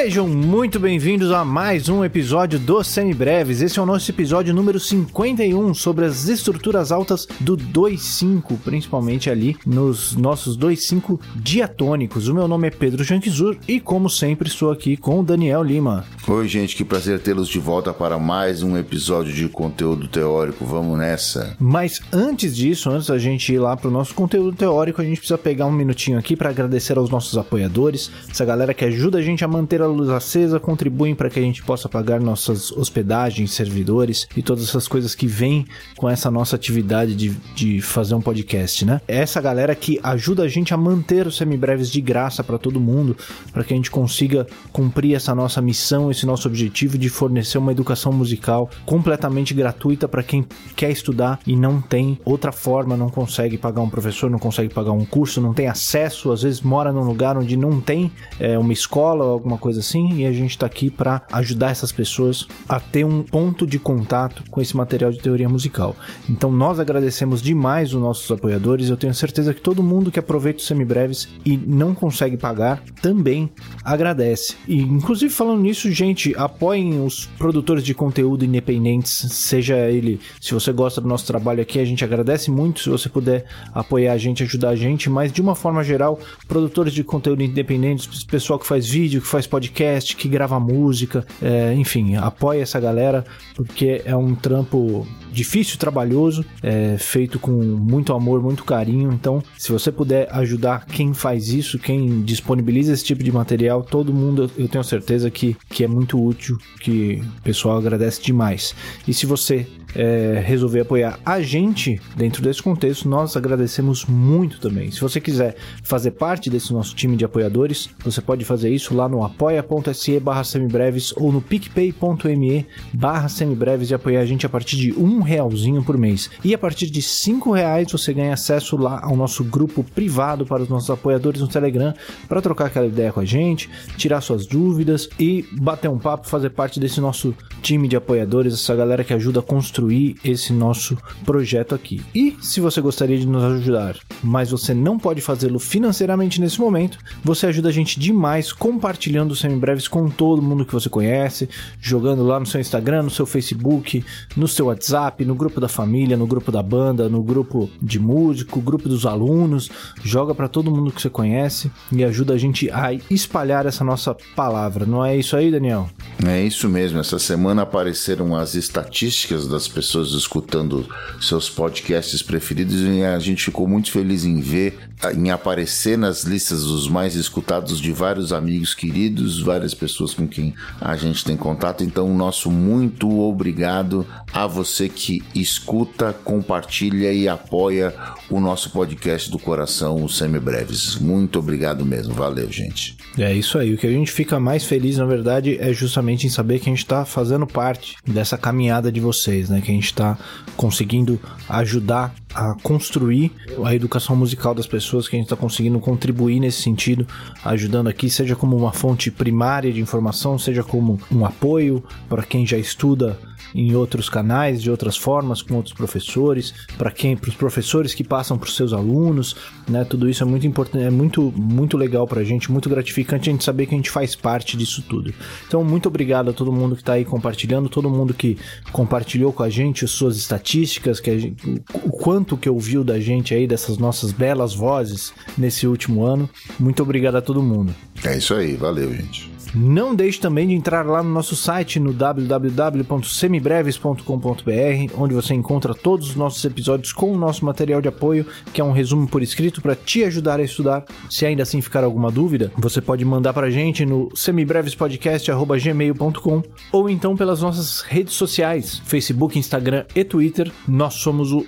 Sejam muito bem-vindos a mais um episódio do Semibreves. Esse é o nosso episódio número 51 sobre as estruturas altas do 2.5, principalmente ali nos nossos 2.5 diatônicos. O meu nome é Pedro Janquizur e, como sempre, estou aqui com o Daniel Lima. Oi, gente, que prazer tê-los de volta para mais um episódio de conteúdo teórico. Vamos nessa. Mas antes disso, antes da gente ir lá para o nosso conteúdo teórico, a gente precisa pegar um minutinho aqui para agradecer aos nossos apoiadores, essa galera que ajuda a gente a manter manter a luz acesa, contribuem para que a gente possa pagar nossas hospedagens, servidores e todas essas coisas que vêm com essa nossa atividade de, de fazer um podcast, né? É essa galera que ajuda a gente a manter os semibreves de graça para todo mundo, para que a gente consiga cumprir essa nossa missão, esse nosso objetivo de fornecer uma educação musical completamente gratuita para quem quer estudar e não tem outra forma, não consegue pagar um professor, não consegue pagar um curso, não tem acesso, às vezes mora num lugar onde não tem é, uma escola ou alguma coisa coisa assim, e a gente está aqui para ajudar essas pessoas a ter um ponto de contato com esse material de teoria musical. Então nós agradecemos demais os nossos apoiadores, eu tenho certeza que todo mundo que aproveita os semibreves e não consegue pagar também agradece. E inclusive falando nisso, gente, apoiem os produtores de conteúdo independentes, seja ele, se você gosta do nosso trabalho aqui, a gente agradece muito se você puder apoiar a gente, ajudar a gente, mas de uma forma geral, produtores de conteúdo independentes, pessoal que faz vídeo, que faz podcast, podcast, que grava música, é, enfim, apoia essa galera porque é um trampo difícil, trabalhoso, é, feito com muito amor, muito carinho. Então, se você puder ajudar quem faz isso, quem disponibiliza esse tipo de material, todo mundo, eu tenho certeza que, que é muito útil, que o pessoal agradece demais. E se você é, resolver apoiar a gente dentro desse contexto, nós agradecemos muito também. Se você quiser fazer parte desse nosso time de apoiadores, você pode fazer isso lá no apoia.se barra semibreves ou no picpay.me barra semibreves e apoiar a gente a partir de um realzinho por mês. E a partir de cinco reais você ganha acesso lá ao nosso grupo privado para os nossos apoiadores no Telegram para trocar aquela ideia com a gente, tirar suas dúvidas e bater um papo, fazer parte desse nosso time de apoiadores, essa galera que ajuda a construir esse nosso projeto aqui. E se você gostaria de nos ajudar, mas você não pode fazê-lo financeiramente nesse momento, você ajuda a gente demais compartilhando os semibreves com todo mundo que você conhece, jogando lá no seu Instagram, no seu Facebook, no seu WhatsApp, no grupo da família, no grupo da banda, no grupo de músico, grupo dos alunos, joga para todo mundo que você conhece e ajuda a gente a espalhar essa nossa palavra. Não é isso aí, Daniel? É isso mesmo. Essa semana apareceram as estatísticas das pessoas escutando seus podcasts preferidos e a gente ficou muito feliz em ver, em aparecer nas listas dos mais escutados de vários amigos queridos, várias pessoas com quem a gente tem contato. Então, nosso muito obrigado a você que escuta, compartilha e apoia o nosso podcast do coração, o Semibreves. Muito obrigado mesmo. Valeu, gente. É isso aí. O que a gente fica mais feliz, na verdade, é justamente em saber que a gente está fazendo parte dessa caminhada de vocês, né? Que a gente está conseguindo ajudar a construir a educação musical das pessoas, que a gente está conseguindo contribuir nesse sentido, ajudando aqui, seja como uma fonte primária de informação, seja como um apoio para quem já estuda em outros canais, de outras formas, com outros professores, para quem, para os professores que passam para os seus alunos, né? Tudo isso é muito importante, é muito, muito legal para a gente, muito gratificante a gente saber que a gente faz parte disso tudo. Então, muito obrigado a todo mundo que está aí compartilhando, todo mundo que compartilhou com a gente as suas estatísticas, que gente, o quanto que ouviu da gente aí, dessas nossas belas vozes nesse último ano. Muito obrigado a todo mundo. É isso aí, valeu, gente. Não deixe também de entrar lá no nosso site no www.semibreves.com.br, onde você encontra todos os nossos episódios com o nosso material de apoio, que é um resumo por escrito para te ajudar a estudar. Se ainda assim ficar alguma dúvida, você pode mandar para a gente no semibrevespodcast@gmail.com ou então pelas nossas redes sociais, Facebook, Instagram e Twitter. Nós somos o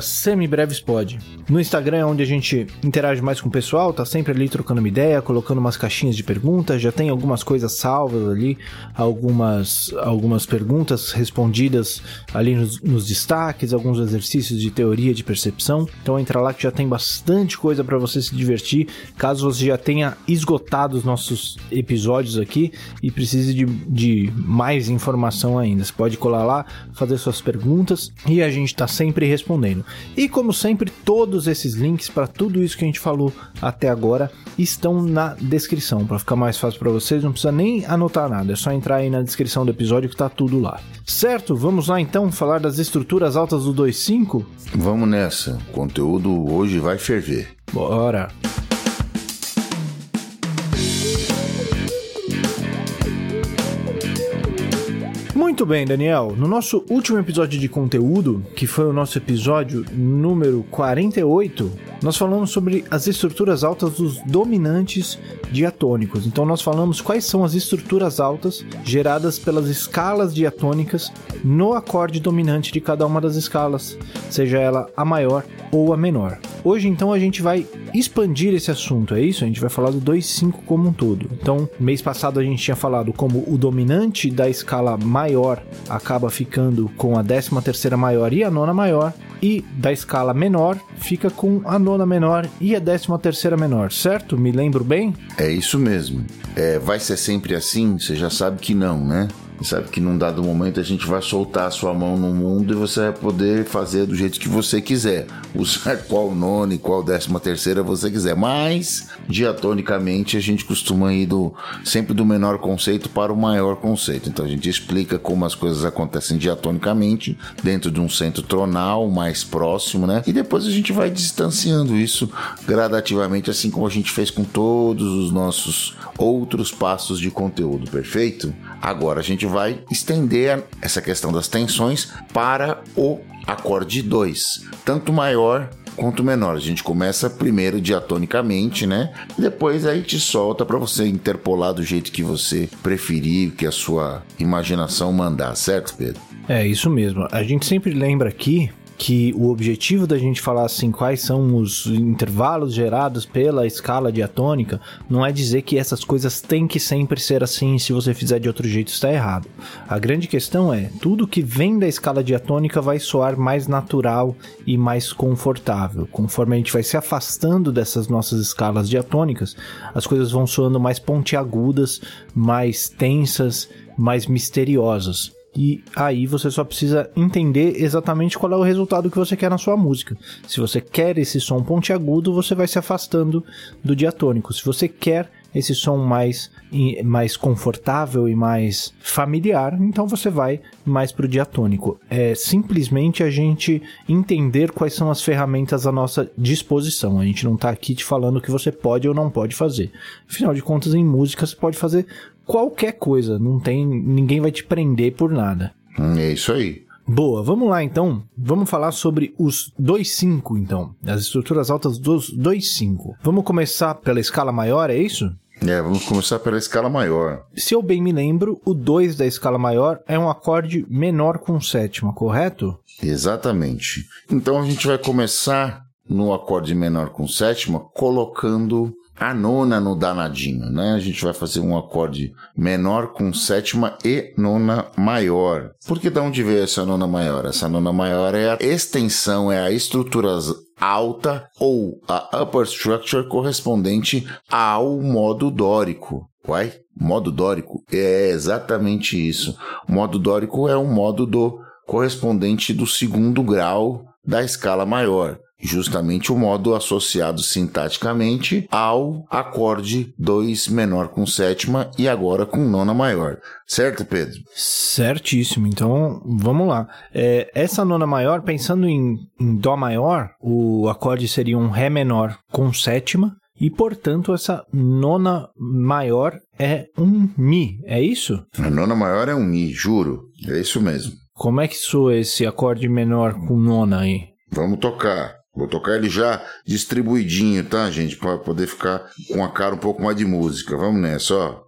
@semibrevespod. No Instagram é onde a gente interage mais com o pessoal, tá sempre ali trocando uma ideia, colocando umas caixinhas de perguntas, já tem algumas coisas salvas ali, algumas, algumas perguntas respondidas ali nos, nos destaques, alguns exercícios de teoria de percepção. Então entra lá que já tem bastante coisa para você se divertir. Caso você já tenha esgotado os nossos episódios aqui e precise de, de mais informação ainda, você pode colar lá, fazer suas perguntas e a gente está sempre respondendo. E como sempre, todos esses links para tudo isso que a gente falou até agora estão na descrição para ficar mais fácil para vocês não precisa nem anotar nada, é só entrar aí na descrição do episódio que tá tudo lá. Certo? Vamos lá então falar das estruturas altas do 2.5? Vamos nessa. O conteúdo hoje vai ferver. Bora! Muito bem, Daniel. No nosso último episódio de conteúdo, que foi o nosso episódio número 48, nós falamos sobre as estruturas altas dos dominantes diatônicos. Então nós falamos quais são as estruturas altas geradas pelas escalas diatônicas no acorde dominante de cada uma das escalas, seja ela a maior ou a menor. Hoje então a gente vai expandir esse assunto, é isso? A gente vai falar do 2/5 como um todo. Então, mês passado a gente tinha falado como o dominante da escala maior acaba ficando com a 13 terceira maior e a nona maior, e da escala menor fica com a nona menor e a décima terceira menor, certo? Me lembro bem? É isso mesmo. É, vai ser sempre assim? Você já sabe que não, né? Sabe que num dado momento a gente vai soltar a sua mão no mundo e você vai poder fazer do jeito que você quiser. Usar qual nona e qual décima terceira você quiser. Mas, diatonicamente, a gente costuma ir do, sempre do menor conceito para o maior conceito. Então a gente explica como as coisas acontecem diatonicamente, dentro de um centro tronal mais próximo, né? E depois a gente vai distanciando isso gradativamente, assim como a gente fez com todos os nossos outros passos de conteúdo, perfeito? Agora a gente vai estender essa questão das tensões para o acorde 2, tanto maior quanto menor. A gente começa primeiro diatonicamente, né? Depois aí te solta para você interpolar do jeito que você preferir, que a sua imaginação mandar, certo, Pedro? É isso mesmo. A gente sempre lembra aqui que o objetivo da gente falar assim quais são os intervalos gerados pela escala diatônica não é dizer que essas coisas têm que sempre ser assim se você fizer de outro jeito está errado. A grande questão é, tudo que vem da escala diatônica vai soar mais natural e mais confortável. Conforme a gente vai se afastando dessas nossas escalas diatônicas, as coisas vão soando mais pontiagudas, mais tensas, mais misteriosas e aí você só precisa entender exatamente qual é o resultado que você quer na sua música. Se você quer esse som pontiagudo, você vai se afastando do diatônico. Se você quer esse som mais, mais confortável e mais familiar, então você vai mais para o diatônico. É simplesmente a gente entender quais são as ferramentas à nossa disposição. A gente não está aqui te falando o que você pode ou não pode fazer. Afinal de contas, em música você pode fazer qualquer coisa, não tem, ninguém vai te prender por nada. Hum, é isso aí. Boa, vamos lá então. Vamos falar sobre os 2.5 então, as estruturas altas dos 2.5. Vamos começar pela escala maior, é isso? É, vamos começar pela escala maior. Se eu bem me lembro, o 2 da escala maior é um acorde menor com sétima, correto? Exatamente. Então a gente vai começar no acorde menor com sétima, colocando a nona no danadinho, né? A gente vai fazer um acorde menor com sétima e nona maior. Por que de onde veio essa nona maior? Essa nona maior é a extensão, é a estrutura alta ou a upper structure correspondente ao modo dórico. Uai, modo dórico é exatamente isso. O modo dórico é um modo do correspondente do segundo grau da escala maior justamente o modo associado sintaticamente ao acorde 2 menor com sétima e agora com nona maior. Certo, Pedro? Certíssimo. Então, vamos lá. É, essa nona maior, pensando em, em Dó maior, o acorde seria um Ré menor com sétima. E, portanto, essa nona maior é um Mi, é isso? A nona maior é um Mi, juro. É isso mesmo. Como é que soa esse acorde menor com nona aí? Vamos tocar. Vou tocar ele já distribuidinho, tá, gente? Para poder ficar com a cara um pouco mais de música. Vamos nessa, ó.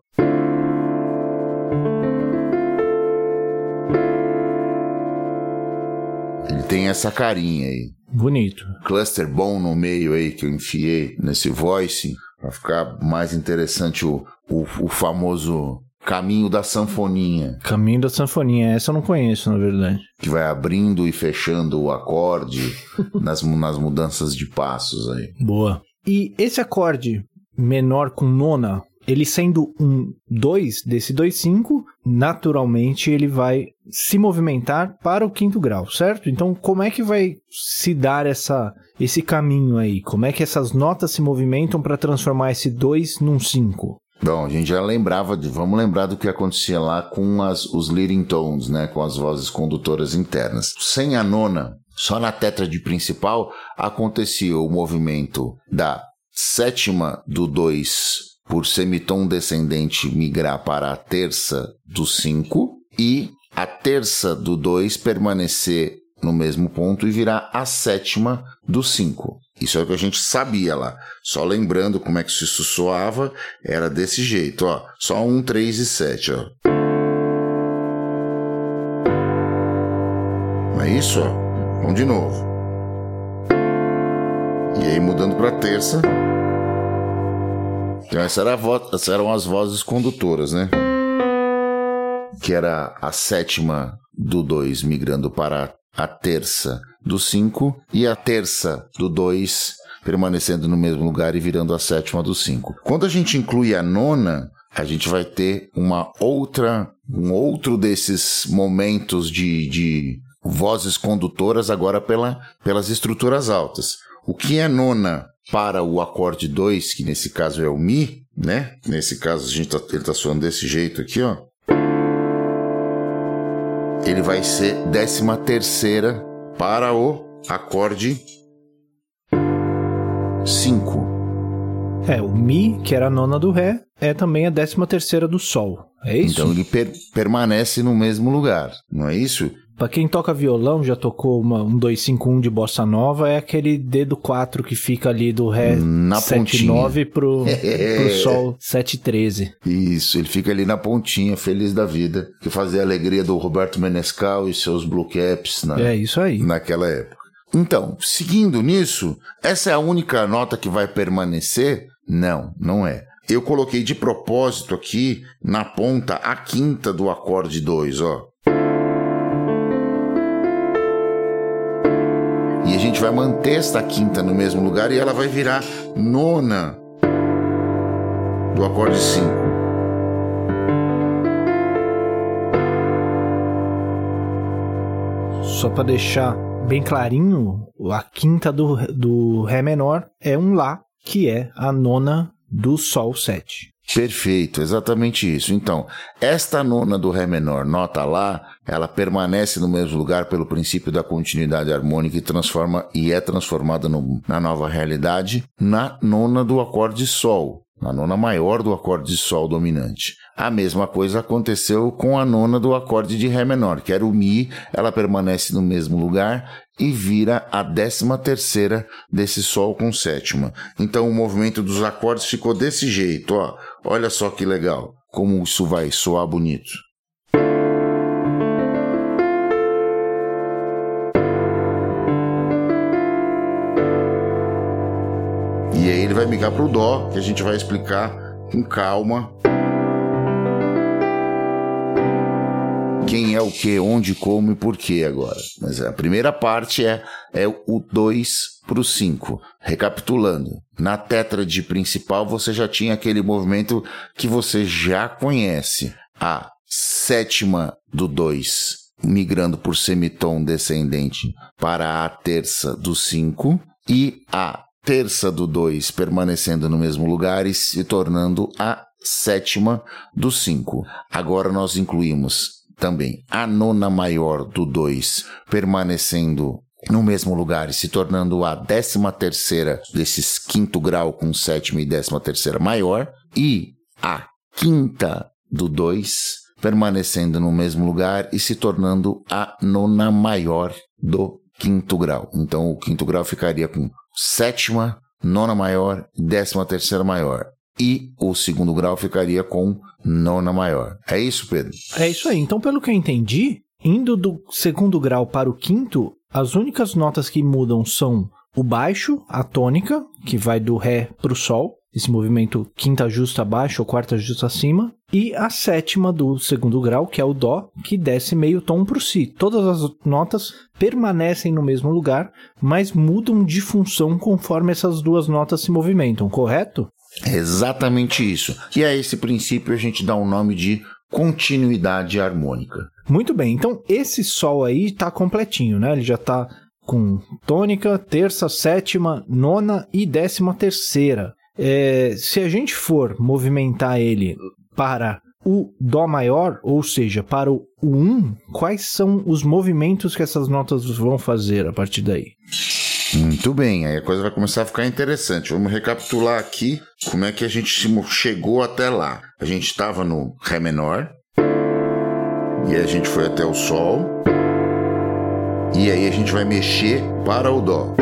Ele tem essa carinha aí. Bonito. Cluster bom no meio aí que eu enfiei nesse voice. Pra ficar mais interessante o, o, o famoso Caminho da Sanfoninha. Caminho da Sanfoninha, essa eu não conheço, na verdade. Que vai abrindo e fechando o acorde nas, nas mudanças de passos aí. Boa. E esse acorde menor com nona, ele sendo um 2 desse 2,5, naturalmente ele vai se movimentar para o quinto grau, certo? Então, como é que vai se dar essa, esse caminho aí? Como é que essas notas se movimentam para transformar esse 2 num 5? Bom, a gente já lembrava, de, vamos lembrar do que acontecia lá com as, os leading tones, né, com as vozes condutoras internas. Sem a nona, só na tétrade principal acontecia o movimento da sétima do 2 por semitom descendente migrar para a terça do 5 e a terça do 2 permanecer no mesmo ponto e virar a sétima do 5. Isso é o que a gente sabia lá. Só lembrando como é que isso soava, era desse jeito, ó. Só 1, 3 e 7, ó. Não é isso, ó? Vamos de novo. E aí mudando para terça. Então essa era essas eram as vozes condutoras, né? Que era a sétima do 2 migrando para a terça do 5 e a terça do 2 permanecendo no mesmo lugar e virando a sétima do 5. Quando a gente inclui a nona, a gente vai ter uma outra, um outro desses momentos de, de vozes condutoras agora pela, pelas estruturas altas. O que é nona para o acorde 2, que nesse caso é o Mi, né? Nesse caso a gente tá, ele está soando desse jeito aqui, ó ele vai ser décima terceira para o acorde 5. É, o Mi, que era a nona do Ré, é também a décima terceira do Sol. É isso? Então ele per permanece no mesmo lugar, não é isso? Pra quem toca violão, já tocou uma, um 251 de bossa nova, é aquele dedo 4 que fica ali do Ré na 7,9 pro, pro Sol 7,13. Isso, ele fica ali na pontinha, feliz da vida, que fazia a alegria do Roberto Menescal e seus Blue Caps na, é isso aí. naquela época. Então, seguindo nisso, essa é a única nota que vai permanecer? Não, não é. Eu coloquei de propósito aqui na ponta a quinta do acorde 2, ó. Gente vai manter esta quinta no mesmo lugar e ela vai virar nona do acorde 5. Só para deixar bem clarinho, a quinta do, do Ré menor é um Lá, que é a nona do Sol 7. Perfeito, exatamente isso. Então, esta nona do Ré menor, nota lá, ela permanece no mesmo lugar pelo princípio da continuidade harmônica e transforma e é transformada no, na nova realidade na nona do acorde Sol, na nona maior do acorde de Sol dominante. A mesma coisa aconteceu com a nona do acorde de Ré menor, que era o Mi, ela permanece no mesmo lugar e vira a décima terceira desse Sol com sétima. Então o movimento dos acordes ficou desse jeito, ó. Olha só que legal, como isso vai soar bonito. E aí ele vai migrar para o Dó, que a gente vai explicar com calma. Quem é o que, onde, como e por que agora. Mas a primeira parte é, é o 2 para o 5. Recapitulando, na tétrade principal você já tinha aquele movimento que você já conhece. A sétima do 2 migrando por semitom descendente para a terça do 5 e a terça do 2 permanecendo no mesmo lugar e se tornando a sétima do 5. Agora nós incluímos também a nona maior do 2 permanecendo no mesmo lugar e se tornando a décima terceira desses quinto grau com sétima e décima terceira maior e a quinta do 2 permanecendo no mesmo lugar e se tornando a nona maior do quinto grau. Então o quinto grau ficaria com sétima, nona maior e décima terceira maior. E o segundo grau ficaria com nona maior. É isso, Pedro? É isso aí. Então, pelo que eu entendi, indo do segundo grau para o quinto, as únicas notas que mudam são o baixo, a tônica, que vai do Ré para o Sol, esse movimento quinta justa abaixo ou quarta justa acima, e a sétima do segundo grau, que é o Dó, que desce meio tom para o Si. Todas as notas permanecem no mesmo lugar, mas mudam de função conforme essas duas notas se movimentam, correto? É exatamente isso. E a esse princípio a gente dá o um nome de continuidade harmônica. Muito bem, então esse Sol aí está completinho, né? Ele já está com tônica, terça, sétima, nona e décima terceira. é, se a gente for movimentar ele para o Dó maior, ou seja, para o 1, quais são os movimentos que essas notas vão fazer a partir daí? Muito bem, aí a coisa vai começar a ficar interessante. Vamos recapitular aqui como é que a gente chegou até lá. A gente estava no Ré menor, e a gente foi até o Sol, e aí a gente vai mexer para o Dó.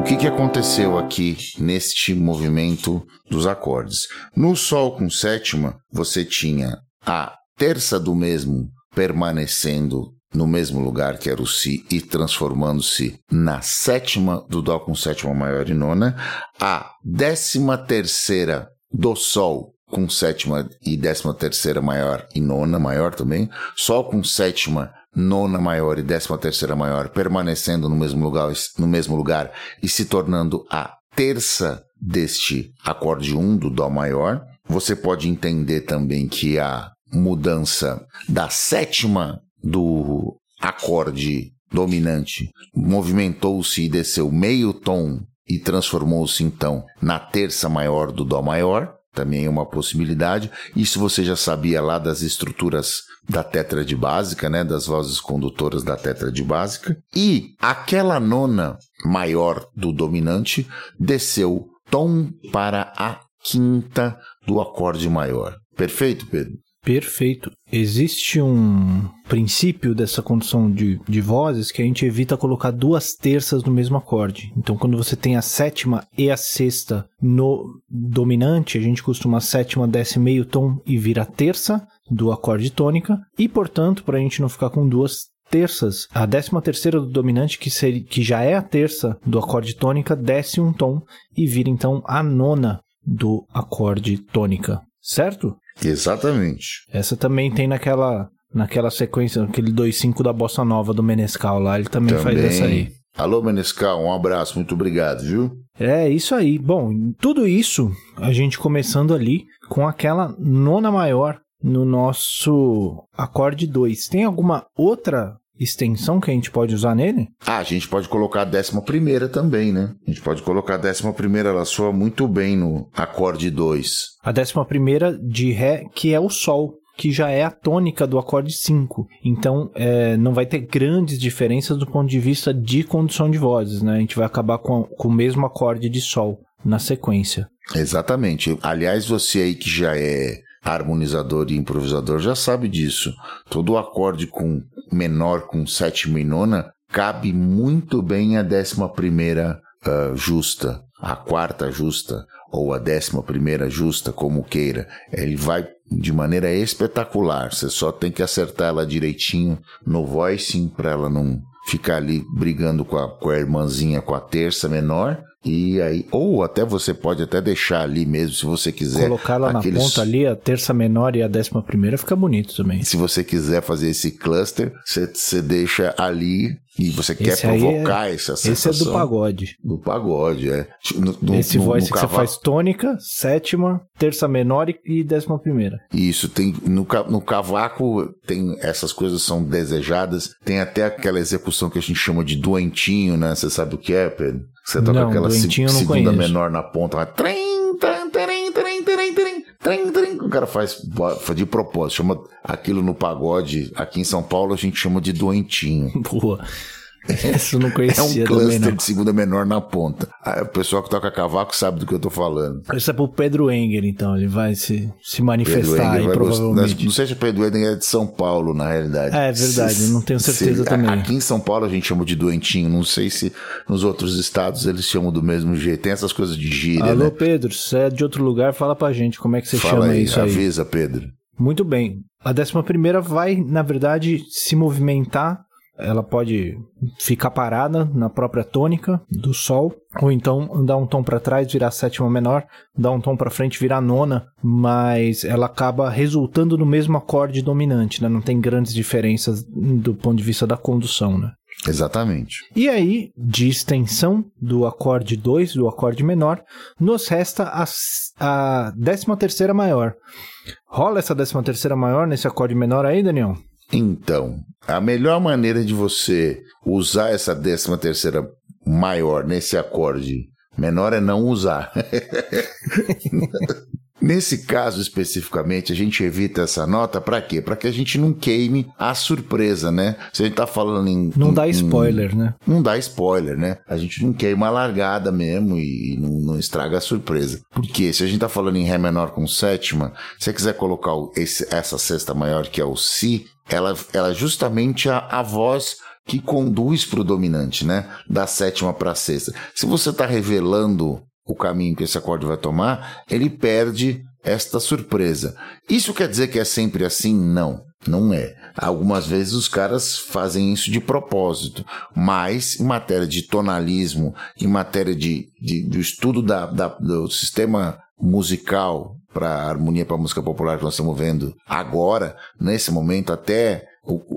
O que, que aconteceu aqui neste movimento dos acordes? No Sol com sétima, você tinha a terça do mesmo permanecendo no mesmo lugar que era o Si e transformando-se na sétima do Dó com sétima maior e nona, a décima terceira do Sol com sétima e décima terceira maior e nona maior também, Sol com sétima, nona maior e décima terceira maior permanecendo no mesmo lugar, no mesmo lugar e se tornando a terça deste acorde 1 um do Dó maior. Você pode entender também que a mudança da sétima do acorde dominante movimentou-se e desceu meio tom e transformou-se então na terça maior do Dó maior, também é uma possibilidade. Isso você já sabia lá das estruturas da tétrade básica, né, das vozes condutoras da tétrade básica. E aquela nona maior do dominante desceu tom para a quinta do acorde maior. Perfeito, Pedro? Perfeito. Existe um princípio dessa condução de, de vozes que a gente evita colocar duas terças no mesmo acorde. Então, quando você tem a sétima e a sexta no dominante, a gente costuma a sétima desce meio tom e vira terça do acorde tônica. E, portanto, para a gente não ficar com duas terças, a décima terceira do dominante, que, que já é a terça do acorde tônica, desce um tom e vira então a nona do acorde tônica. Certo? Exatamente. Essa também tem naquela, naquela sequência, aquele 2-5 da Bossa Nova do Menescal lá, ele também, também, faz essa aí. Alô, Menescal, um abraço, muito obrigado, viu? É, isso aí. Bom, tudo isso a gente começando ali com aquela nona maior no nosso acorde 2. Tem alguma outra extensão que a gente pode usar nele? Ah, a gente pode colocar a décima primeira também, né? A gente pode colocar a décima primeira, ela soa muito bem no acorde 2. A décima primeira de Ré, que é o Sol, que já é a tônica do acorde 5. Então, é, não vai ter grandes diferenças do ponto de vista de condução de vozes, né? A gente vai acabar com, com o mesmo acorde de Sol na sequência. Exatamente. Aliás, você aí que já é harmonizador e improvisador já sabe disso. Todo acorde com menor com sétima e nona cabe muito bem a décima primeira uh, justa, a quarta justa ou a décima primeira justa, como queira. Ele vai de maneira espetacular. Você só tem que acertar ela direitinho no voicing para ela não ficar ali brigando com a, com a irmãzinha com a terça menor e aí, ou até você pode até deixar ali mesmo, se você quiser. Colocar lá aqueles... na ponta ali, a terça menor e a décima primeira fica bonito também. Se você quiser fazer esse cluster, você, deixa ali e você esse quer provocar é, essa sensação. Esse é do pagode. Do pagode, é. No, no, esse no, voice no que você faz tônica, sétima, terça menor e décima primeira. Isso, tem no, no cavaco tem essas coisas são desejadas. Tem até aquela execução que a gente chama de doentinho, né? Você sabe o que é, Pedro? Você toca não, aquela se, segunda conheço. menor na ponta, vai. Trem, trem, trem, trem, trem, trem, trem, trem. O cara faz de propósito, chama aquilo no pagode. Aqui em São Paulo a gente chama de doentinho. Boa. Isso não conhecia É um cluster de segunda menor na ponta. O pessoal que toca cavaco sabe do que eu tô falando. Isso é pro Pedro Enger, então. Ele vai se, se manifestar aí, provavelmente. Não sei se o Pedro Enger é de São Paulo, na realidade. É, é verdade. Se, não tenho certeza se, também. Aqui em São Paulo a gente chama de doentinho. Não sei se nos outros estados eles chamam do mesmo jeito. Tem essas coisas de gíria, Alô, né? Pedro. Se é de outro lugar, fala pra gente como é que você fala chama aí, isso aí. Avisa, Pedro. Muito bem. A décima primeira vai, na verdade, se movimentar ela pode ficar parada na própria tônica do Sol, ou então andar um tom para trás, virar sétima menor, dar um tom para frente, virar nona, mas ela acaba resultando no mesmo acorde dominante, né? Não tem grandes diferenças do ponto de vista da condução, né? Exatamente. E aí, de extensão do acorde 2, do acorde menor, nos resta a, a 13 terceira maior. Rola essa 13 terceira maior nesse acorde menor aí, Daniel? Então, a melhor maneira de você usar essa décima terceira maior nesse acorde menor é não usar. Nesse caso especificamente, a gente evita essa nota para quê? Para que a gente não queime a surpresa, né? Se a gente tá falando em. Não em, dá spoiler, em, né? Não dá spoiler, né? A gente não queima a largada mesmo e não, não estraga a surpresa. Porque se a gente tá falando em Ré menor com sétima, se você quiser colocar esse, essa sexta maior que é o Si, ela, ela é justamente a, a voz que conduz para o dominante, né? Da sétima para a sexta. Se você está revelando o caminho que esse acorde vai tomar, ele perde esta surpresa. Isso quer dizer que é sempre assim? Não, não é. Algumas vezes os caras fazem isso de propósito, mas em matéria de tonalismo, em matéria de, de do estudo da, da, do sistema musical para harmonia para música popular que nós estamos vendo agora, nesse momento, até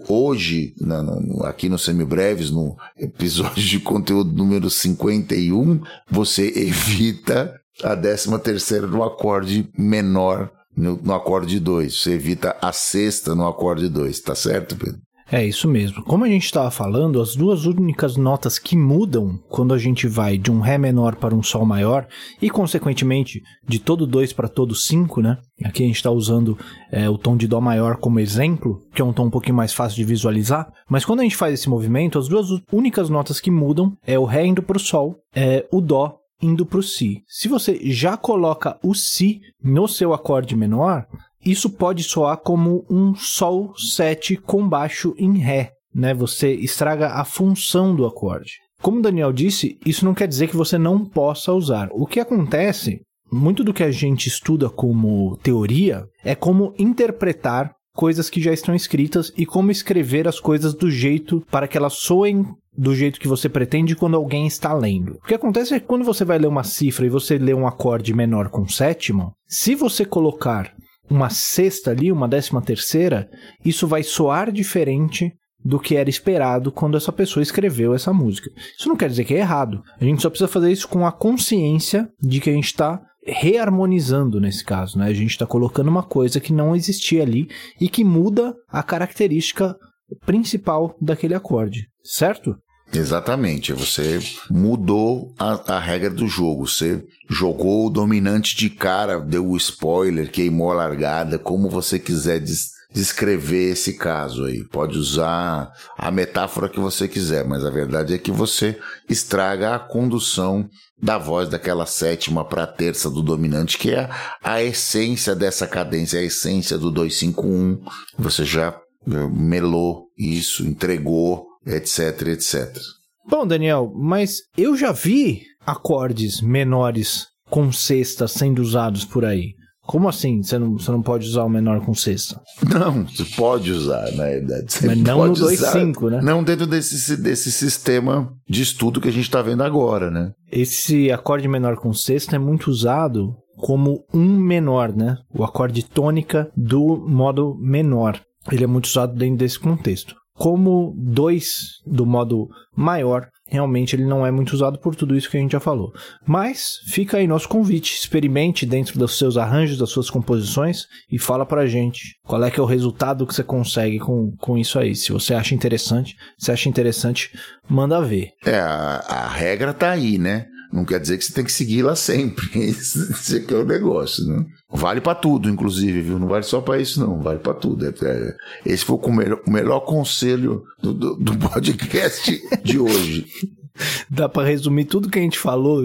Hoje, na, no, aqui no Semibreves, no episódio de conteúdo número 51, você evita a décima terceira no acorde menor no, no acorde 2. Você evita a sexta no acorde 2, tá certo, Pedro? É isso mesmo. Como a gente estava falando, as duas únicas notas que mudam quando a gente vai de um Ré menor para um Sol maior e, consequentemente, de todo 2 para todo 5, né? Aqui a gente está usando é, o tom de Dó maior como exemplo, que é um tom um pouquinho mais fácil de visualizar. Mas quando a gente faz esse movimento, as duas únicas notas que mudam é o Ré indo para o Sol, é o Dó indo para o Si. Se você já coloca o Si no seu acorde menor, isso pode soar como um Sol 7 com baixo em Ré, né? Você estraga a função do acorde. Como Daniel disse, isso não quer dizer que você não possa usar. O que acontece, muito do que a gente estuda como teoria, é como interpretar coisas que já estão escritas e como escrever as coisas do jeito para que elas soem do jeito que você pretende quando alguém está lendo. O que acontece é que quando você vai ler uma cifra e você lê um acorde menor com sétimo, se você colocar uma sexta ali, uma décima terceira, isso vai soar diferente do que era esperado quando essa pessoa escreveu essa música. Isso não quer dizer que é errado. A gente só precisa fazer isso com a consciência de que a gente está reharmonizando nesse caso, né? A gente está colocando uma coisa que não existia ali e que muda a característica principal daquele acorde, certo? Exatamente, você mudou a, a, regra do jogo. Você jogou o dominante de cara, deu o spoiler, queimou a largada, como você quiser des descrever esse caso aí. Pode usar a metáfora que você quiser, mas a verdade é que você estraga a condução da voz daquela sétima para a terça do dominante, que é a essência dessa cadência, a essência do 251. Você já melou isso, entregou etc, etc. Bom, Daniel, mas eu já vi acordes menores com sexta sendo usados por aí. Como assim você não, você não pode usar o menor com sexta? Não, você pode usar, na verdade. Você Mas não no 2.5, né? Não dentro desse, desse sistema de estudo que a gente está vendo agora, né? Esse acorde menor com sexta é muito usado como um menor, né? O acorde tônica do modo menor. Ele é muito usado dentro desse contexto. Como 2 do modo maior, realmente ele não é muito usado por tudo isso que a gente já falou. Mas fica aí nosso convite, experimente dentro dos seus arranjos, das suas composições e fala pra gente qual é que é o resultado que você consegue com, com isso aí. Se você acha interessante, se acha interessante, manda ver. É, a, a regra tá aí, né? Não quer dizer que você tem que segui-la sempre. Esse aqui é o negócio, né? Vale para tudo, inclusive, viu? Não vale só para isso, não. Vale para tudo. É, é, esse foi o melhor, conselho do, do, do podcast de hoje. Dá para resumir tudo que a gente falou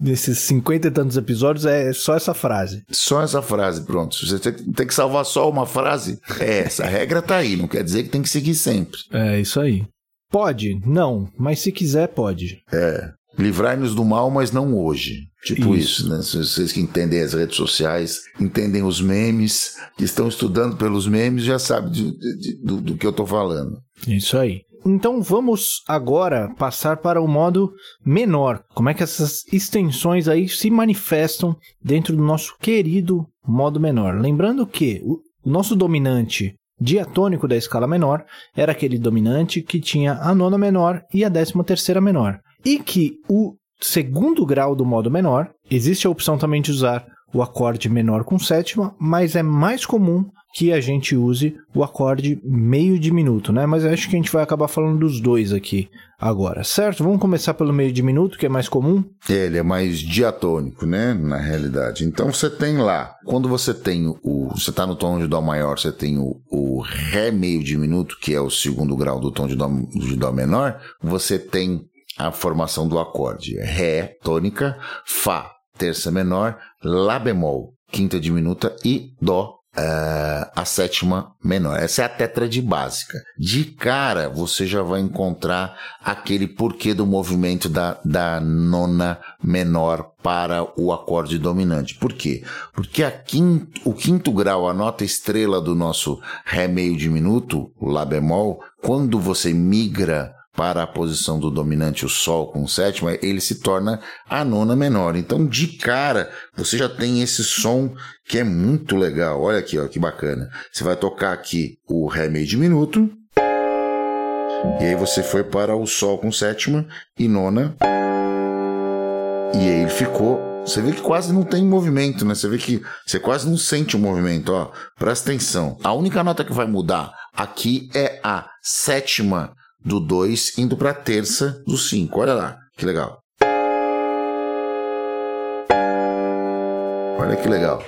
nesses cinquenta e tantos episódios, é só essa frase. Só essa frase, pronto. Se você tem que salvar só uma frase, é essa. A regra tá aí, não quer dizer que tem que seguir sempre. É isso aí. Pode? Não, mas se quiser, pode. É. Livrai-nos do mal, mas não hoje. Tipo isso. isso, né? Vocês que entendem as redes sociais, entendem os memes, que estão estudando pelos memes, já sabem de, de, do, do que eu estou falando. Isso aí. Então vamos agora passar para o modo menor. Como é que essas extensões aí se manifestam dentro do nosso querido modo menor? Lembrando que o nosso dominante diatônico da escala menor era aquele dominante que tinha a nona menor e a décima terceira menor e que o segundo grau do modo menor, existe a opção também de usar o acorde menor com sétima, mas é mais comum que a gente use o acorde meio diminuto, né? Mas acho que a gente vai acabar falando dos dois aqui agora, certo? Vamos começar pelo meio diminuto, que é mais comum? Ele é mais diatônico, né? Na realidade. Então você tem lá, quando você tem o. Você está no tom de Dó maior, você tem o, o Ré meio diminuto, que é o segundo grau do tom de Dó, de dó menor, você tem a formação do acorde Ré tônica, Fá terça menor, Lá bemol quinta diminuta e Dó Uh, a sétima menor. Essa é a tétrade básica. De cara, você já vai encontrar aquele porquê do movimento da, da nona menor para o acorde dominante. Por quê? Porque a quinto, o quinto grau, a nota estrela do nosso Ré meio diminuto, Lá bemol, quando você migra para a posição do dominante, o Sol com sétima, ele se torna a nona menor. Então, de cara, você já tem esse som que é muito legal. Olha aqui, ó, que bacana. Você vai tocar aqui o Ré meio diminuto, e aí você foi para o Sol com sétima e nona, e aí ele ficou você vê que quase não tem movimento, né? Você vê que você quase não sente o movimento, ó. Presta atenção. A única nota que vai mudar aqui é a sétima do 2 indo para a terça do 5. Olha lá, que legal. Olha que legal.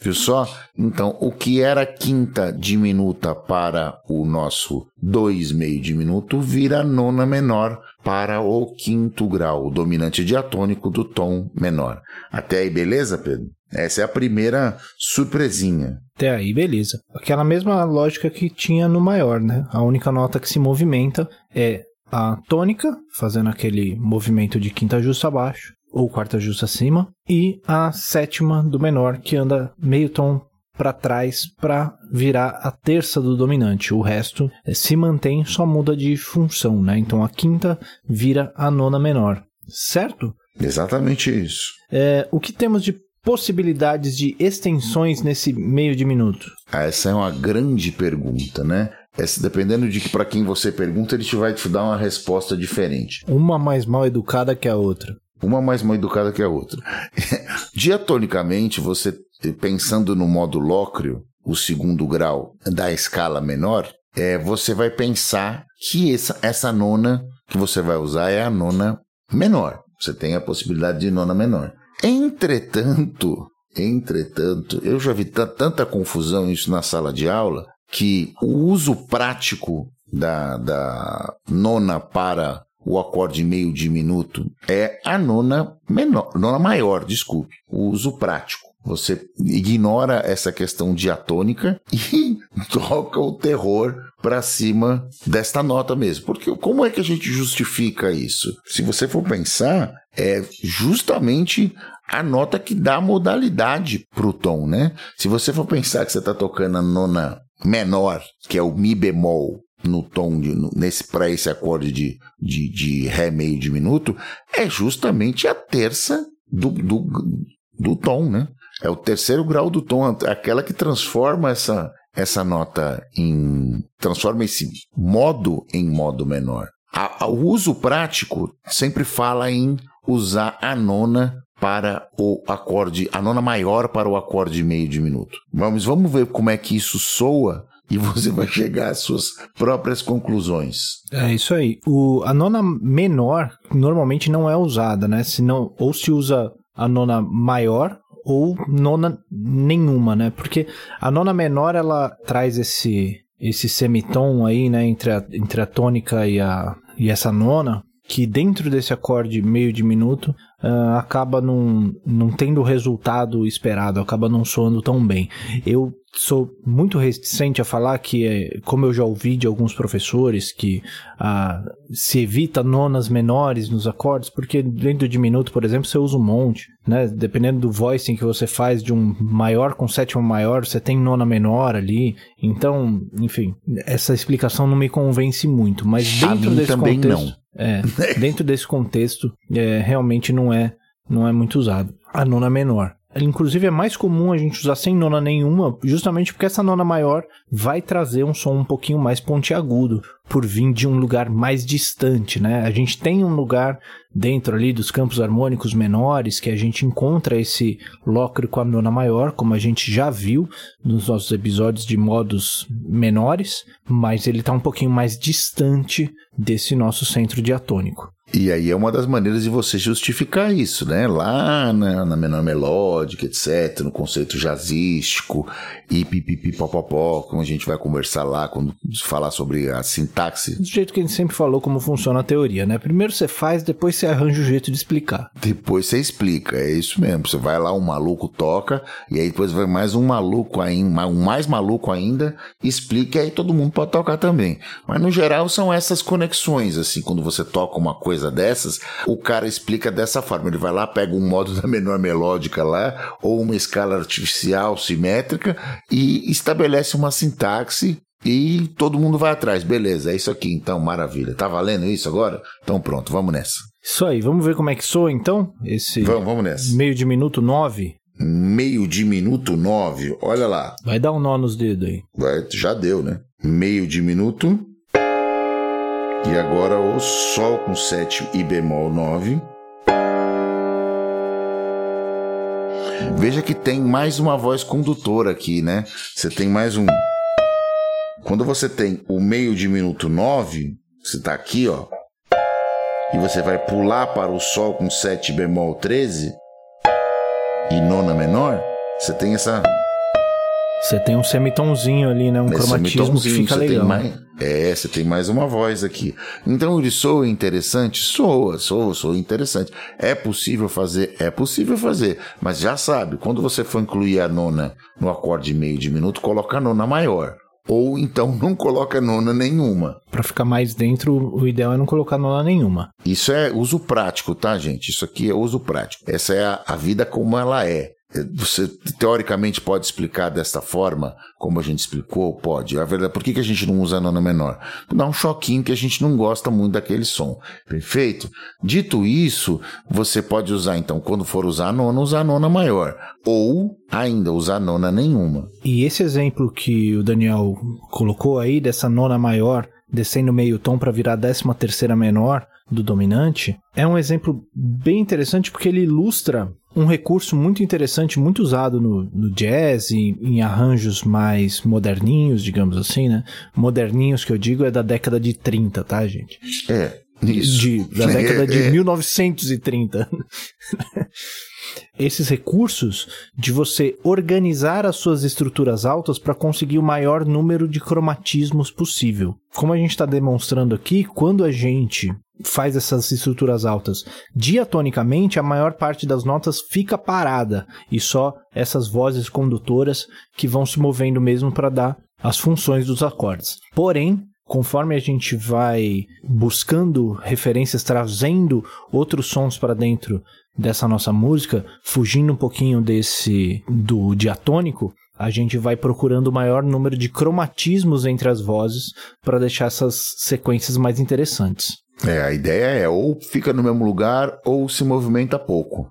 Viu só? Então, o que era quinta diminuta para o nosso 2 meio diminuto vira nona menor para o quinto grau, o dominante diatônico do tom menor. Até aí, beleza, Pedro? Essa é a primeira surpresinha. Até aí, beleza. Aquela mesma lógica que tinha no maior, né? A única nota que se movimenta é a tônica, fazendo aquele movimento de quinta justa abaixo, ou quarta justa acima, e a sétima do menor, que anda meio tom para trás para virar a terça do dominante. O resto é, se mantém, só muda de função, né? Então a quinta vira a nona menor, certo? Exatamente isso. É, o que temos de possibilidades de extensões nesse meio diminuto? Ah, essa é uma grande pergunta, né? Essa, dependendo de que para quem você pergunta, ele te vai te dar uma resposta diferente. Uma mais mal educada que a outra. Uma mais mal educada que a outra. Diatonicamente, você pensando no modo lócreo, o segundo grau da escala menor, é, você vai pensar que essa, essa nona que você vai usar é a nona menor. Você tem a possibilidade de nona menor. Entretanto, entretanto, eu já vi tanta confusão isso na sala de aula que o uso prático da, da nona para o acorde meio diminuto é a nona menor, nona maior, desculpe, o uso prático. Você ignora essa questão diatônica e toca o terror para cima desta nota mesmo. Porque como é que a gente justifica isso? Se você for pensar, é justamente a nota que dá modalidade para o tom, né? Se você for pensar que você está tocando a nona menor, que é o mi bemol, no tom de, nesse para esse acorde de, de, de ré meio diminuto, é justamente a terça do, do, do tom, né? É o terceiro grau do tom, aquela que transforma essa, essa nota em. transforma esse modo em modo menor. O uso prático sempre fala em usar a nona para o acorde, a nona maior para o acorde meio diminuto. Vamos, vamos ver como é que isso soa e você vai chegar às suas próprias conclusões. É isso aí. O, a nona menor normalmente não é usada, né? Senão, ou se usa a nona maior ou nona nenhuma, né? Porque a nona menor ela traz esse esse semitom aí, né, entre a, entre a tônica e a e essa nona, que dentro desse acorde meio diminuto uh, acaba não, não tendo o resultado esperado, acaba não soando tão bem. Eu sou muito reticente a falar que, é, como eu já ouvi de alguns professores, que uh, se evita nonas menores nos acordes, porque dentro do diminuto, por exemplo, você usa um monte, né? Dependendo do voicing que você faz de um maior com sétima maior, você tem nona menor ali. Então, enfim, essa explicação não me convence muito, mas dentro desse também contexto, não. É, dentro desse contexto, é, realmente não é, não é muito usado. A nona menor. Inclusive é mais comum a gente usar sem nona nenhuma, justamente porque essa nona maior vai trazer um som um pouquinho mais pontiagudo, por vir de um lugar mais distante, né? A gente tem um lugar dentro ali dos campos harmônicos menores que a gente encontra esse locro com a nona maior, como a gente já viu nos nossos episódios de modos menores, mas ele está um pouquinho mais distante desse nosso centro diatônico. E aí é uma das maneiras de você justificar isso, né? Lá na, na menor melódica, etc., no conceito jazzístico e pipipipopopó, como a gente vai conversar lá quando falar sobre a sintaxe. Do jeito que a gente sempre falou como funciona a teoria, né? Primeiro você faz, depois você arranja o jeito de explicar. Depois você explica, é isso mesmo. Você vai lá, um maluco toca, e aí depois vai mais um maluco ainda, um mais maluco ainda, explica, e aí todo mundo pode tocar também. Mas no geral são essas conexões, assim, quando você toca uma coisa coisa dessas, o cara explica dessa forma. Ele vai lá, pega um modo da menor melódica lá, ou uma escala artificial simétrica, e estabelece uma sintaxe e todo mundo vai atrás. Beleza, é isso aqui então, maravilha. Tá valendo isso agora? Então pronto, vamos nessa. Isso aí, vamos ver como é que soa então? Esse vamos, vamos nessa. meio de minuto nove. Meio de minuto nove, olha lá. Vai dar um nó nos dedos aí. Vai, já deu, né? Meio de minuto e agora o Sol com 7 e bemol 9. Veja que tem mais uma voz condutora aqui, né? Você tem mais um. Quando você tem o meio de minuto 9, você está aqui, ó. E você vai pular para o Sol com 7 bemol 13 e nona menor, você tem essa você tem um semitonzinho ali, né? Um é, cromatismo que fica legal. Mais, é, você tem mais uma voz aqui. Então ele soa interessante? Soa, soa, soa interessante. É possível fazer? É possível fazer. Mas já sabe, quando você for incluir a nona no acorde meio de minuto, coloca a nona maior. Ou então não coloca nona nenhuma. Para ficar mais dentro, o ideal é não colocar nona nenhuma. Isso é uso prático, tá, gente? Isso aqui é uso prático. Essa é a, a vida como ela é. Você teoricamente pode explicar desta forma, como a gente explicou? Pode. A verdade, por que, que a gente não usa nona menor? Dá um choquinho que a gente não gosta muito daquele som. Perfeito? Dito isso, você pode usar, então, quando for usar a nona, usar a nona maior. Ou ainda usar nona nenhuma. E esse exemplo que o Daniel colocou aí, dessa nona maior, descendo meio tom para virar décima terceira menor do dominante, é um exemplo bem interessante porque ele ilustra um recurso muito interessante, muito usado no, no jazz, em, em, arranjos mais moderninhos, digamos assim, né? Moderninhos que eu digo é da década de 30, tá, gente? É, isso. De, da década de 1930. Esses recursos de você organizar as suas estruturas altas para conseguir o maior número de cromatismos possível. Como a gente está demonstrando aqui, quando a gente faz essas estruturas altas diatonicamente, a maior parte das notas fica parada e só essas vozes condutoras que vão se movendo mesmo para dar as funções dos acordes. Porém, conforme a gente vai buscando referências, trazendo outros sons para dentro dessa nossa música, fugindo um pouquinho desse do diatônico, a gente vai procurando o maior número de cromatismos entre as vozes para deixar essas sequências mais interessantes. É, a ideia é ou fica no mesmo lugar ou se movimenta pouco.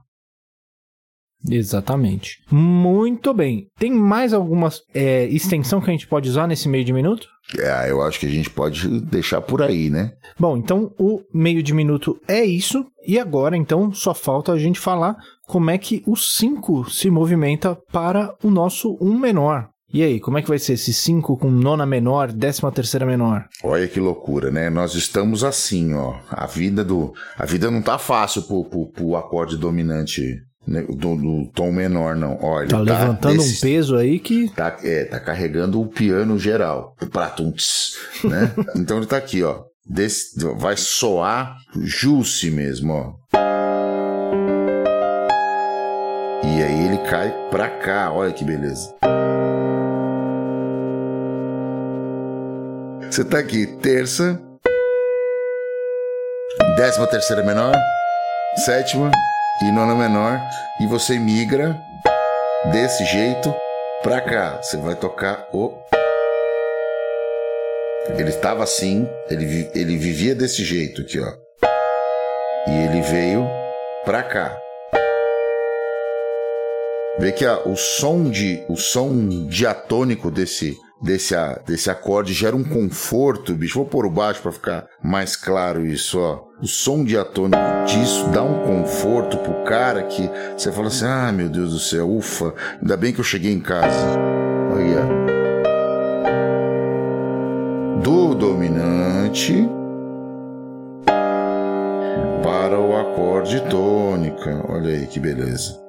Exatamente. Muito bem. Tem mais alguma é, extensão que a gente pode usar nesse meio de minuto? É, eu acho que a gente pode deixar por aí, né? Bom, então o meio de minuto é isso. E agora, então, só falta a gente falar como é que o 5 se movimenta para o nosso 1 um menor. E aí, como é que vai ser esse 5 com nona menor, décima terceira menor? Olha que loucura, né? Nós estamos assim, ó. A vida do. A vida não tá fácil pro, pro, pro acorde dominante do, do, tom menor, não. Olha, tá, tá levantando desse, um peso aí que. Tá, é, tá carregando o piano geral. O pratunts, né? então ele tá aqui, ó. Desse, vai soar Jusce mesmo, ó. E aí ele cai pra cá, olha que beleza. Você tá aqui, terça, décima terceira menor, sétima e nona menor, e você migra desse jeito pra cá. Você vai tocar o. Ele estava assim, ele, ele vivia desse jeito aqui, ó. E ele veio pra cá. Vê que a, o som de o som diatônico desse desse, desse acorde gera um conforto, bicho. Vou pôr o baixo para ficar mais claro isso, ó. O som diatônico disso dá um conforto pro cara que você fala assim: ah, meu Deus do céu, ufa, ainda bem que eu cheguei em casa. Olha. Do dominante para o acorde tônica. Olha aí que beleza.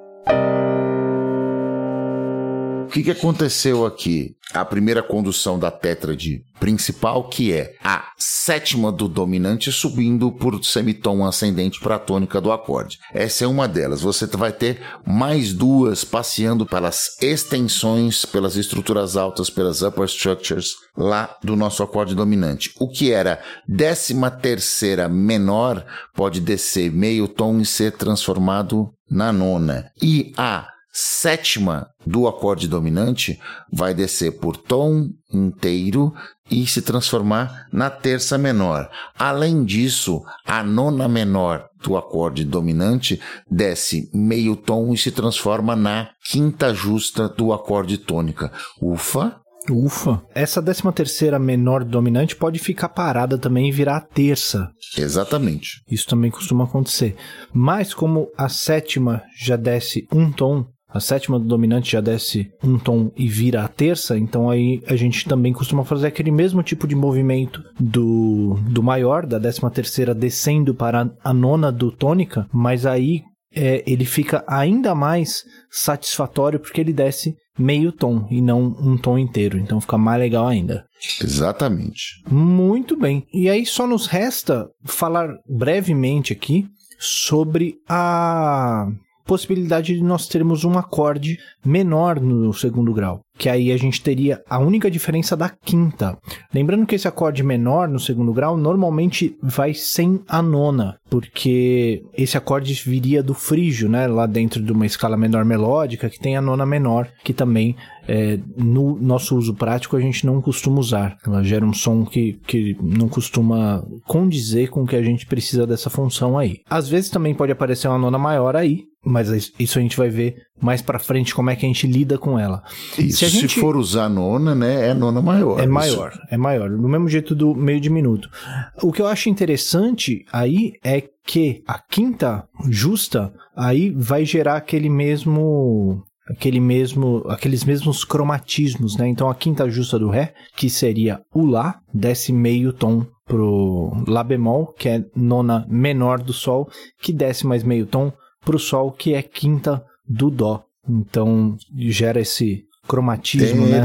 O que, que aconteceu aqui? A primeira condução da tétrade principal, que é a sétima do dominante subindo por semitom ascendente para a tônica do acorde. Essa é uma delas. Você vai ter mais duas passeando pelas extensões, pelas estruturas altas, pelas upper structures lá do nosso acorde dominante. O que era décima terceira menor pode descer meio tom e ser transformado na nona. E a sétima do acorde dominante vai descer por tom inteiro e se transformar na terça menor. Além disso, a nona menor do acorde dominante desce meio tom e se transforma na quinta justa do acorde tônica. Ufa! Ufa. Essa décima terceira menor dominante pode ficar parada também e virar a terça. Exatamente. Isso também costuma acontecer. Mas como a sétima já desce um tom, a sétima do dominante já desce um tom e vira a terça, então aí a gente também costuma fazer aquele mesmo tipo de movimento do, do maior, da décima terceira descendo para a nona do tônica, mas aí é, ele fica ainda mais satisfatório porque ele desce meio tom e não um tom inteiro, então fica mais legal ainda. Exatamente. Muito bem. E aí só nos resta falar brevemente aqui sobre a possibilidade de nós termos um acorde menor no segundo grau, que aí a gente teria a única diferença da quinta. Lembrando que esse acorde menor no segundo grau normalmente vai sem a nona, porque esse acorde viria do frígio, né, lá dentro de uma escala menor melódica, que tem a nona menor, que também é, no nosso uso prático a gente não costuma usar. Ela gera um som que, que não costuma condizer com o que a gente precisa dessa função aí. Às vezes também pode aparecer uma nona maior aí, mas isso a gente vai ver mais para frente como é que a gente lida com ela. Isso, se, gente... se for usar nona, né, é nona maior. É maior, isso. é maior, do mesmo jeito do meio diminuto. O que eu acho interessante aí é que a quinta justa aí vai gerar aquele mesmo aquele mesmo aqueles mesmos cromatismos, né? Então a quinta justa do ré, que seria o lá, desce meio tom pro lá bemol, que é nona menor do sol, que desce mais meio tom para o Sol, que é quinta do Dó. Então gera esse cromatismo, né?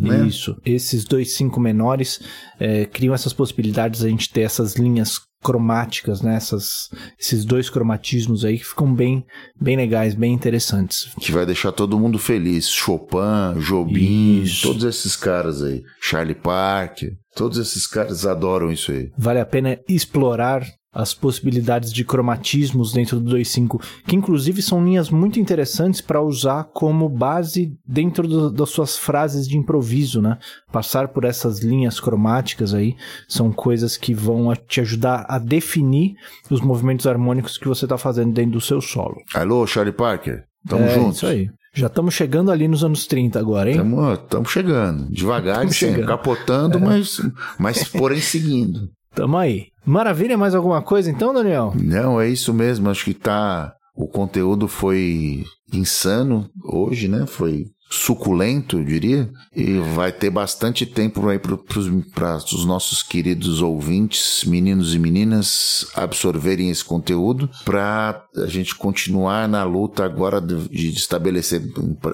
né? Isso. Esses dois cinco menores é, criam essas possibilidades a gente ter essas linhas cromáticas, né? Essas, esses dois cromatismos aí que ficam bem, bem legais, bem interessantes. Que vai deixar todo mundo feliz. Chopin, Jobim, isso. todos esses caras aí. Charlie Parker, todos esses caras adoram isso aí. Vale a pena explorar as possibilidades de cromatismos dentro do 2.5, que inclusive são linhas muito interessantes para usar como base dentro do, das suas frases de improviso, né? Passar por essas linhas cromáticas aí são coisas que vão te ajudar a definir os movimentos harmônicos que você está fazendo dentro do seu solo. Alô, Charlie Parker, tamo é, juntos. Isso aí. Já estamos chegando ali nos anos 30 agora, hein? Estamos chegando, devagar, sim, capotando, é. mas, mas porém seguindo. Tamo aí. Maravilha, mais alguma coisa então, Daniel? Não, é isso mesmo. Acho que tá. O conteúdo foi insano hoje, né? Foi suculento, eu diria, e vai ter bastante tempo aí para os nossos queridos ouvintes, meninos e meninas, absorverem esse conteúdo, para a gente continuar na luta agora de, de estabelecer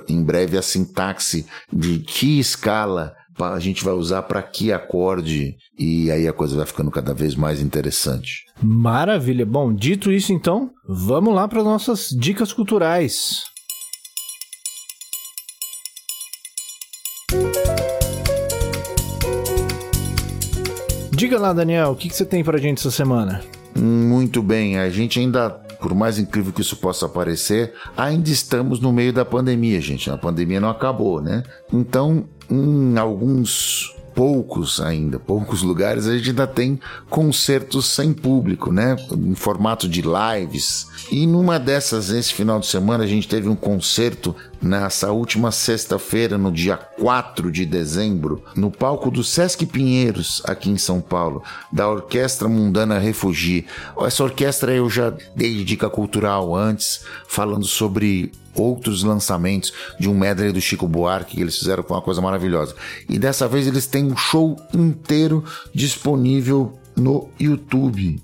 em breve a sintaxe de que escala a gente vai usar para que acorde e aí a coisa vai ficando cada vez mais interessante. Maravilha. Bom, dito isso então, vamos lá para nossas dicas culturais. Diga lá, Daniel, o que, que você tem para a gente essa semana? Muito bem, a gente ainda por mais incrível que isso possa parecer, ainda estamos no meio da pandemia, gente. A pandemia não acabou, né? Então, em alguns poucos ainda, poucos lugares, a gente ainda tem concertos sem público, né? Em formato de lives. E numa dessas, esse final de semana, a gente teve um concerto nessa última sexta-feira, no dia 4 de dezembro, no palco do Sesc Pinheiros, aqui em São Paulo, da Orquestra Mundana Refugi. Essa orquestra eu já dei dica cultural antes, falando sobre outros lançamentos de um medley do Chico Buarque que eles fizeram com uma coisa maravilhosa. E dessa vez eles têm um show inteiro disponível no YouTube.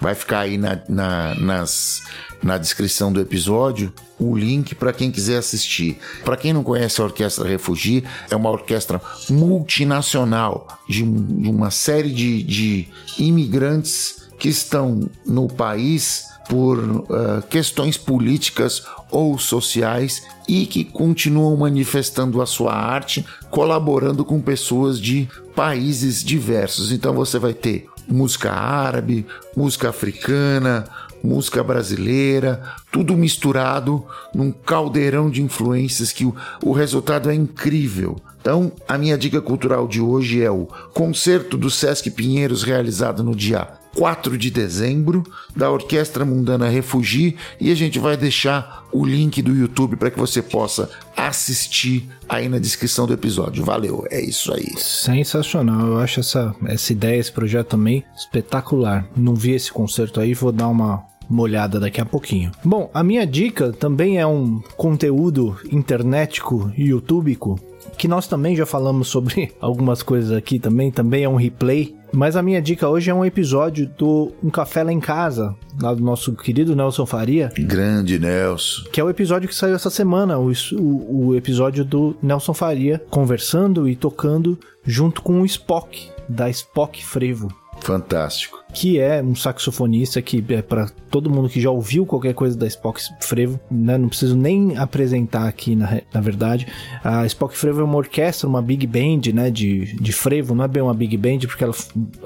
Vai ficar aí na, na, nas, na descrição do episódio o link para quem quiser assistir. Para quem não conhece a Orquestra Refugi, é uma orquestra multinacional de, de uma série de, de imigrantes que estão no país por uh, questões políticas ou sociais e que continuam manifestando a sua arte, colaborando com pessoas de países diversos. Então você vai ter música árabe, música africana, música brasileira, tudo misturado num caldeirão de influências que o, o resultado é incrível. Então, a minha dica cultural de hoje é o concerto do Sesc Pinheiros realizado no dia 4 de dezembro, da Orquestra Mundana Refugi, e a gente vai deixar o link do YouTube para que você possa assistir aí na descrição do episódio. Valeu, é isso aí. Sensacional, eu acho essa, essa ideia, esse projeto também espetacular. Não vi esse concerto aí, vou dar uma, uma olhada daqui a pouquinho. Bom, a minha dica também é um conteúdo internetico e youtubico que nós também já falamos sobre algumas coisas aqui também, também é um replay. Mas a minha dica hoje é um episódio do Um Café Lá em Casa, lá do nosso querido Nelson Faria. Grande Nelson. Que é o episódio que saiu essa semana, o, o, o episódio do Nelson Faria conversando e tocando junto com o Spock, da Spock Frevo. Fantástico. Que é um saxofonista que é para todo mundo que já ouviu qualquer coisa da Spock Frevo, né? Não preciso nem apresentar aqui, na, na verdade. A Spock Frevo é uma orquestra, uma big band, né? De, de frevo, não é bem uma big band, porque ela,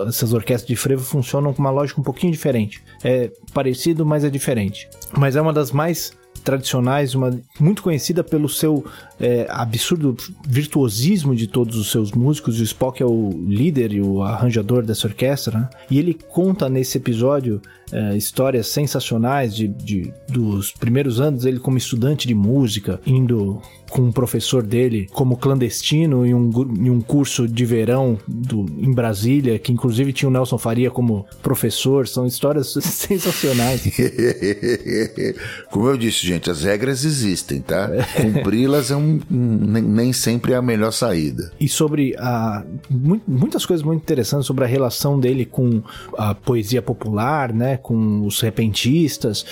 essas orquestras de frevo funcionam com uma lógica um pouquinho diferente. É parecido, mas é diferente. Mas é uma das mais tradicionais, uma muito conhecida pelo seu é, absurdo virtuosismo de todos os seus músicos. O Spock é o líder e o arranjador dessa orquestra, né? e ele conta nesse episódio é, histórias sensacionais de, de, dos primeiros anos dele como estudante de música, indo com um professor dele como clandestino em um, em um curso de verão do, em Brasília, que inclusive tinha o Nelson Faria como professor. São histórias sensacionais. como eu disse, gente, as regras existem, tá? Cumpri-las é um, um, nem sempre é a melhor saída. E sobre a, muitas coisas muito interessantes sobre a relação dele com a poesia popular, né? Com os repentistas,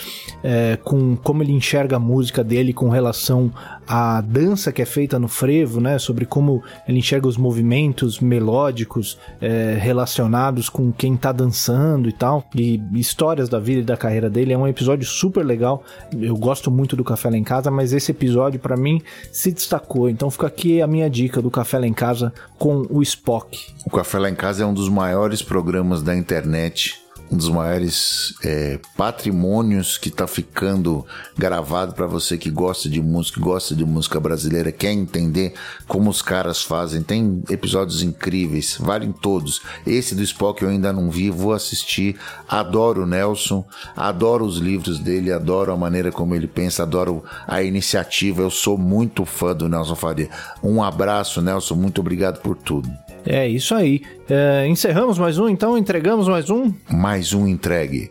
é, com como ele enxerga a música dele com relação à dança que é feita no frevo, né? Sobre como ele enxerga os movimentos melódicos é, relacionados com quem tá dançando e tal. E histórias da vida e da carreira dele. É um episódio super legal. Eu gosto muito do Café Lá em Casa, mas esse episódio para mim se destacou. Então fica aqui a minha dica do Café Lá em Casa com o Spock. O Café Lá em Casa é um dos maiores programas da internet um dos maiores é, patrimônios que está ficando gravado para você que gosta de música, gosta de música brasileira, quer entender como os caras fazem. Tem episódios incríveis, valem todos. Esse do Spock eu ainda não vi, vou assistir. Adoro o Nelson, adoro os livros dele, adoro a maneira como ele pensa, adoro a iniciativa. Eu sou muito fã do Nelson Faria. Um abraço, Nelson, muito obrigado por tudo. É isso aí. É, encerramos mais um, então? Entregamos mais um? Mais um entregue.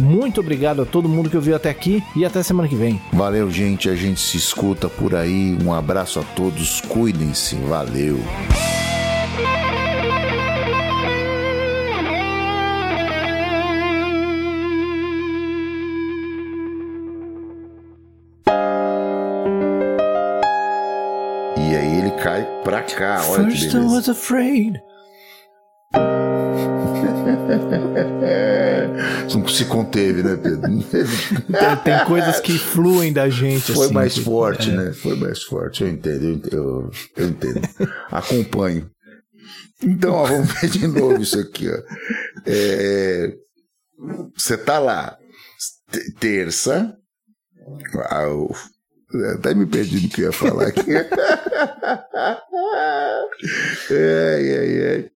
Muito obrigado a todo mundo que ouviu até aqui e até semana que vem. Valeu, gente. A gente se escuta por aí. Um abraço a todos. Cuidem-se. Valeu. E aí ele cai pra cá, olha First que I beleza. was afraid. Se conteve, né, Pedro? Tem, tem coisas que fluem da gente. Foi assim, mais que- forte, é. né? Foi mais forte. Eu entendo, eu, entendo, eu, eu entendo. Acompanho. Então, ó, vamos ver de novo isso aqui, ó. É, Você tá lá, te- terça. Ah, eu- Até me perdi no que eu ia falar aqui. ai, ai, ai.